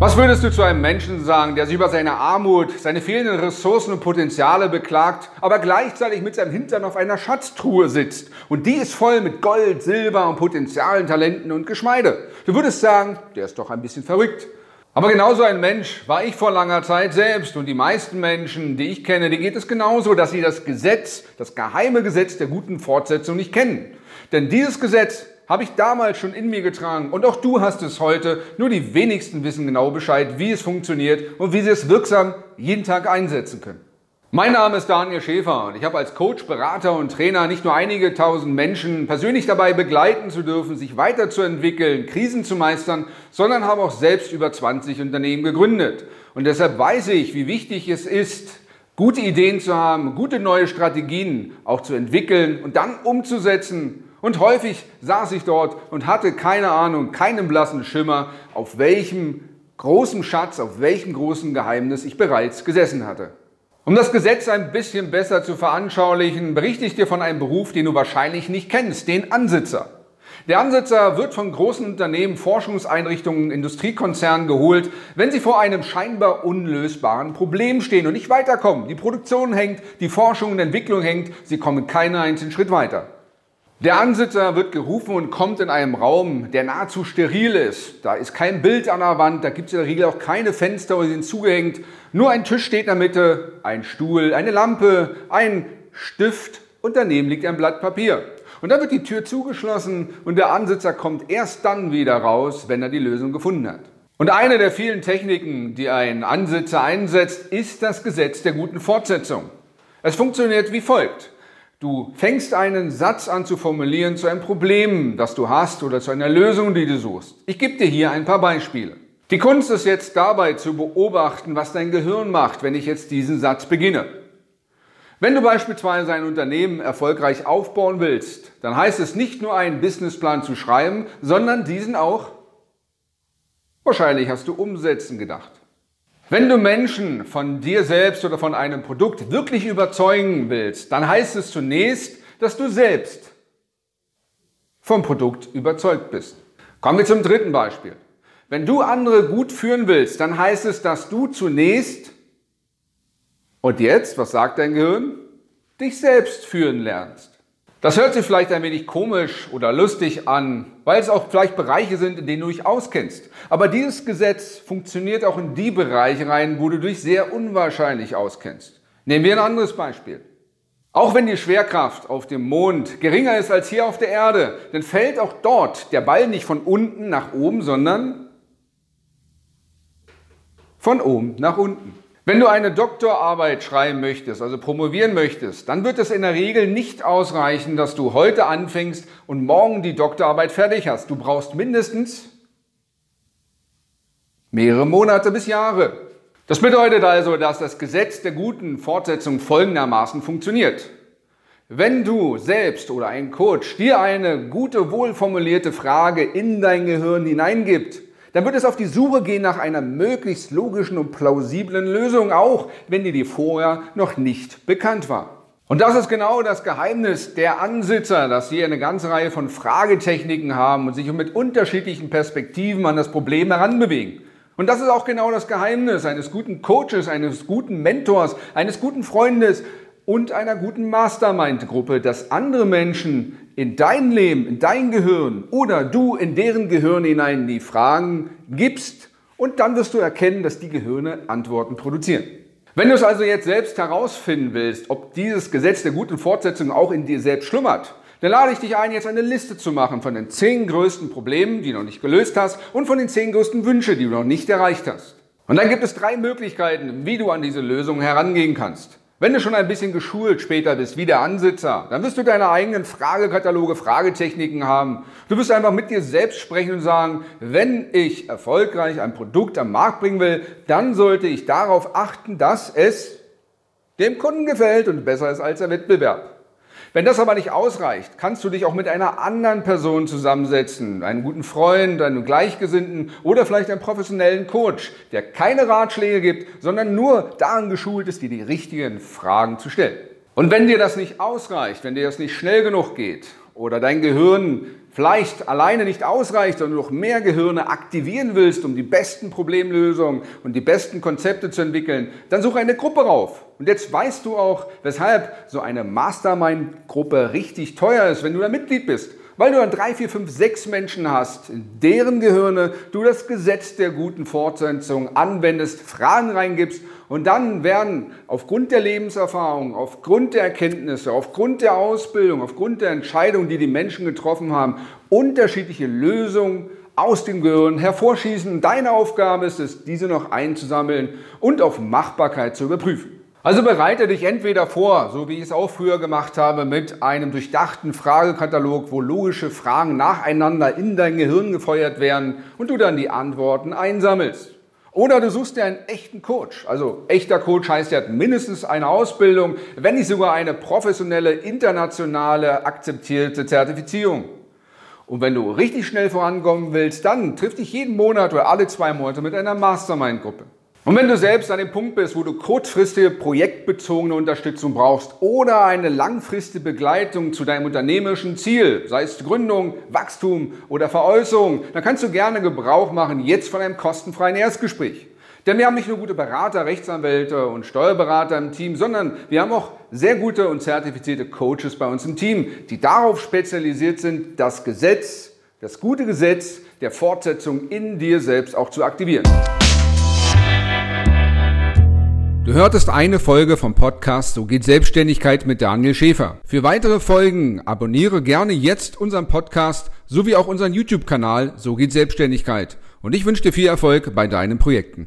Was würdest du zu einem Menschen sagen, der sich über seine Armut, seine fehlenden Ressourcen und Potenziale beklagt, aber gleichzeitig mit seinem Hintern auf einer Schatztruhe sitzt und die ist voll mit Gold, Silber und Potenzialen, Talenten und Geschmeide? Du würdest sagen, der ist doch ein bisschen verrückt. Aber genauso ein Mensch war ich vor langer Zeit selbst und die meisten Menschen, die ich kenne, die geht es genauso, dass sie das Gesetz, das geheime Gesetz der guten Fortsetzung nicht kennen. Denn dieses Gesetz habe ich damals schon in mir getragen und auch du hast es heute. Nur die wenigsten wissen genau Bescheid, wie es funktioniert und wie sie es wirksam jeden Tag einsetzen können. Mein Name ist Daniel Schäfer und ich habe als Coach, Berater und Trainer nicht nur einige tausend Menschen persönlich dabei begleiten zu dürfen, sich weiterzuentwickeln, Krisen zu meistern, sondern habe auch selbst über 20 Unternehmen gegründet. Und deshalb weiß ich, wie wichtig es ist, gute Ideen zu haben, gute neue Strategien auch zu entwickeln und dann umzusetzen und häufig saß ich dort und hatte keine Ahnung, keinen blassen Schimmer, auf welchem großen Schatz, auf welchem großen Geheimnis ich bereits gesessen hatte. Um das Gesetz ein bisschen besser zu veranschaulichen, berichte ich dir von einem Beruf, den du wahrscheinlich nicht kennst, den Ansitzer. Der Ansitzer wird von großen Unternehmen, Forschungseinrichtungen, Industriekonzernen geholt, wenn sie vor einem scheinbar unlösbaren Problem stehen und nicht weiterkommen. Die Produktion hängt, die Forschung und Entwicklung hängt, sie kommen keinen einzigen Schritt weiter. Der Ansitzer wird gerufen und kommt in einem Raum, der nahezu steril ist. Da ist kein Bild an der Wand, da gibt es in der Regel auch keine Fenster oder sind zugehängt. Nur ein Tisch steht in der Mitte, ein Stuhl, eine Lampe, ein Stift und daneben liegt ein Blatt Papier. Und dann wird die Tür zugeschlossen und der Ansitzer kommt erst dann wieder raus, wenn er die Lösung gefunden hat. Und eine der vielen Techniken, die ein Ansitzer einsetzt, ist das Gesetz der guten Fortsetzung. Es funktioniert wie folgt. Du fängst einen Satz an zu formulieren zu einem Problem, das du hast oder zu einer Lösung, die du suchst. Ich gebe dir hier ein paar Beispiele. Die Kunst ist jetzt dabei zu beobachten, was dein Gehirn macht, wenn ich jetzt diesen Satz beginne. Wenn du beispielsweise ein Unternehmen erfolgreich aufbauen willst, dann heißt es nicht nur einen Businessplan zu schreiben, sondern diesen auch, wahrscheinlich hast du umsetzen gedacht. Wenn du Menschen von dir selbst oder von einem Produkt wirklich überzeugen willst, dann heißt es zunächst, dass du selbst vom Produkt überzeugt bist. Kommen wir zum dritten Beispiel. Wenn du andere gut führen willst, dann heißt es, dass du zunächst, und jetzt, was sagt dein Gehirn? Dich selbst führen lernst. Das hört sich vielleicht ein wenig komisch oder lustig an, weil es auch vielleicht Bereiche sind, in denen du dich auskennst. Aber dieses Gesetz funktioniert auch in die Bereiche rein, wo du dich sehr unwahrscheinlich auskennst. Nehmen wir ein anderes Beispiel. Auch wenn die Schwerkraft auf dem Mond geringer ist als hier auf der Erde, dann fällt auch dort der Ball nicht von unten nach oben, sondern von oben nach unten. Wenn du eine Doktorarbeit schreiben möchtest, also promovieren möchtest, dann wird es in der Regel nicht ausreichen, dass du heute anfängst und morgen die Doktorarbeit fertig hast. Du brauchst mindestens mehrere Monate bis Jahre. Das bedeutet also, dass das Gesetz der guten Fortsetzung folgendermaßen funktioniert. Wenn du selbst oder ein Coach dir eine gute, wohlformulierte Frage in dein Gehirn hineingibt, dann wird es auf die Suche gehen nach einer möglichst logischen und plausiblen Lösung, auch wenn dir die vorher noch nicht bekannt war. Und das ist genau das Geheimnis der Ansitzer, dass sie eine ganze Reihe von Fragetechniken haben und sich mit unterschiedlichen Perspektiven an das Problem heranbewegen. Und das ist auch genau das Geheimnis eines guten Coaches, eines guten Mentors, eines guten Freundes und einer guten Mastermind-Gruppe, dass andere Menschen in dein Leben, in dein Gehirn oder du in deren Gehirn hinein die Fragen gibst und dann wirst du erkennen, dass die Gehirne Antworten produzieren. Wenn du es also jetzt selbst herausfinden willst, ob dieses Gesetz der guten Fortsetzung auch in dir selbst schlummert, dann lade ich dich ein, jetzt eine Liste zu machen von den zehn größten Problemen, die du noch nicht gelöst hast und von den zehn größten Wünschen, die du noch nicht erreicht hast. Und dann gibt es drei Möglichkeiten, wie du an diese Lösung herangehen kannst. Wenn du schon ein bisschen geschult später bist, wie der Ansitzer, dann wirst du deine eigenen Fragekataloge, Fragetechniken haben. Du wirst einfach mit dir selbst sprechen und sagen, wenn ich erfolgreich ein Produkt am Markt bringen will, dann sollte ich darauf achten, dass es dem Kunden gefällt und besser ist als der Wettbewerb. Wenn das aber nicht ausreicht, kannst du dich auch mit einer anderen Person zusammensetzen, einen guten Freund, einen Gleichgesinnten oder vielleicht einen professionellen Coach, der keine Ratschläge gibt, sondern nur daran geschult ist, dir die richtigen Fragen zu stellen. Und wenn dir das nicht ausreicht, wenn dir das nicht schnell genug geht oder dein Gehirn vielleicht alleine nicht ausreicht, sondern du noch mehr Gehirne aktivieren willst, um die besten Problemlösungen und die besten Konzepte zu entwickeln, dann suche eine Gruppe rauf. Und jetzt weißt du auch, weshalb so eine Mastermind-Gruppe richtig teuer ist, wenn du da Mitglied bist. Weil du dann drei, vier, fünf, sechs Menschen hast, in deren Gehirne du das Gesetz der guten Fortsetzung anwendest, Fragen reingibst und dann werden aufgrund der Lebenserfahrung, aufgrund der Erkenntnisse, aufgrund der Ausbildung, aufgrund der Entscheidungen, die die Menschen getroffen haben, unterschiedliche Lösungen aus dem Gehirn hervorschießen. Deine Aufgabe ist es, diese noch einzusammeln und auf Machbarkeit zu überprüfen. Also bereite dich entweder vor, so wie ich es auch früher gemacht habe, mit einem durchdachten Fragekatalog, wo logische Fragen nacheinander in dein Gehirn gefeuert werden und du dann die Antworten einsammelst. Oder du suchst dir einen echten Coach. Also echter Coach heißt, er hat mindestens eine Ausbildung, wenn nicht sogar eine professionelle, internationale, akzeptierte Zertifizierung. Und wenn du richtig schnell vorankommen willst, dann triff dich jeden Monat oder alle zwei Monate mit einer Mastermind-Gruppe. Und wenn du selbst an dem Punkt bist, wo du kurzfristige projektbezogene Unterstützung brauchst oder eine langfristige Begleitung zu deinem unternehmerischen Ziel, sei es Gründung, Wachstum oder Veräußerung, dann kannst du gerne Gebrauch machen jetzt von einem kostenfreien Erstgespräch. Denn wir haben nicht nur gute Berater, Rechtsanwälte und Steuerberater im Team, sondern wir haben auch sehr gute und zertifizierte Coaches bei uns im Team, die darauf spezialisiert sind, das Gesetz, das gute Gesetz der Fortsetzung in dir selbst auch zu aktivieren. Du hörtest eine Folge vom Podcast So geht Selbstständigkeit mit Daniel Schäfer. Für weitere Folgen abonniere gerne jetzt unseren Podcast sowie auch unseren YouTube-Kanal So geht Selbstständigkeit. Und ich wünsche dir viel Erfolg bei deinen Projekten.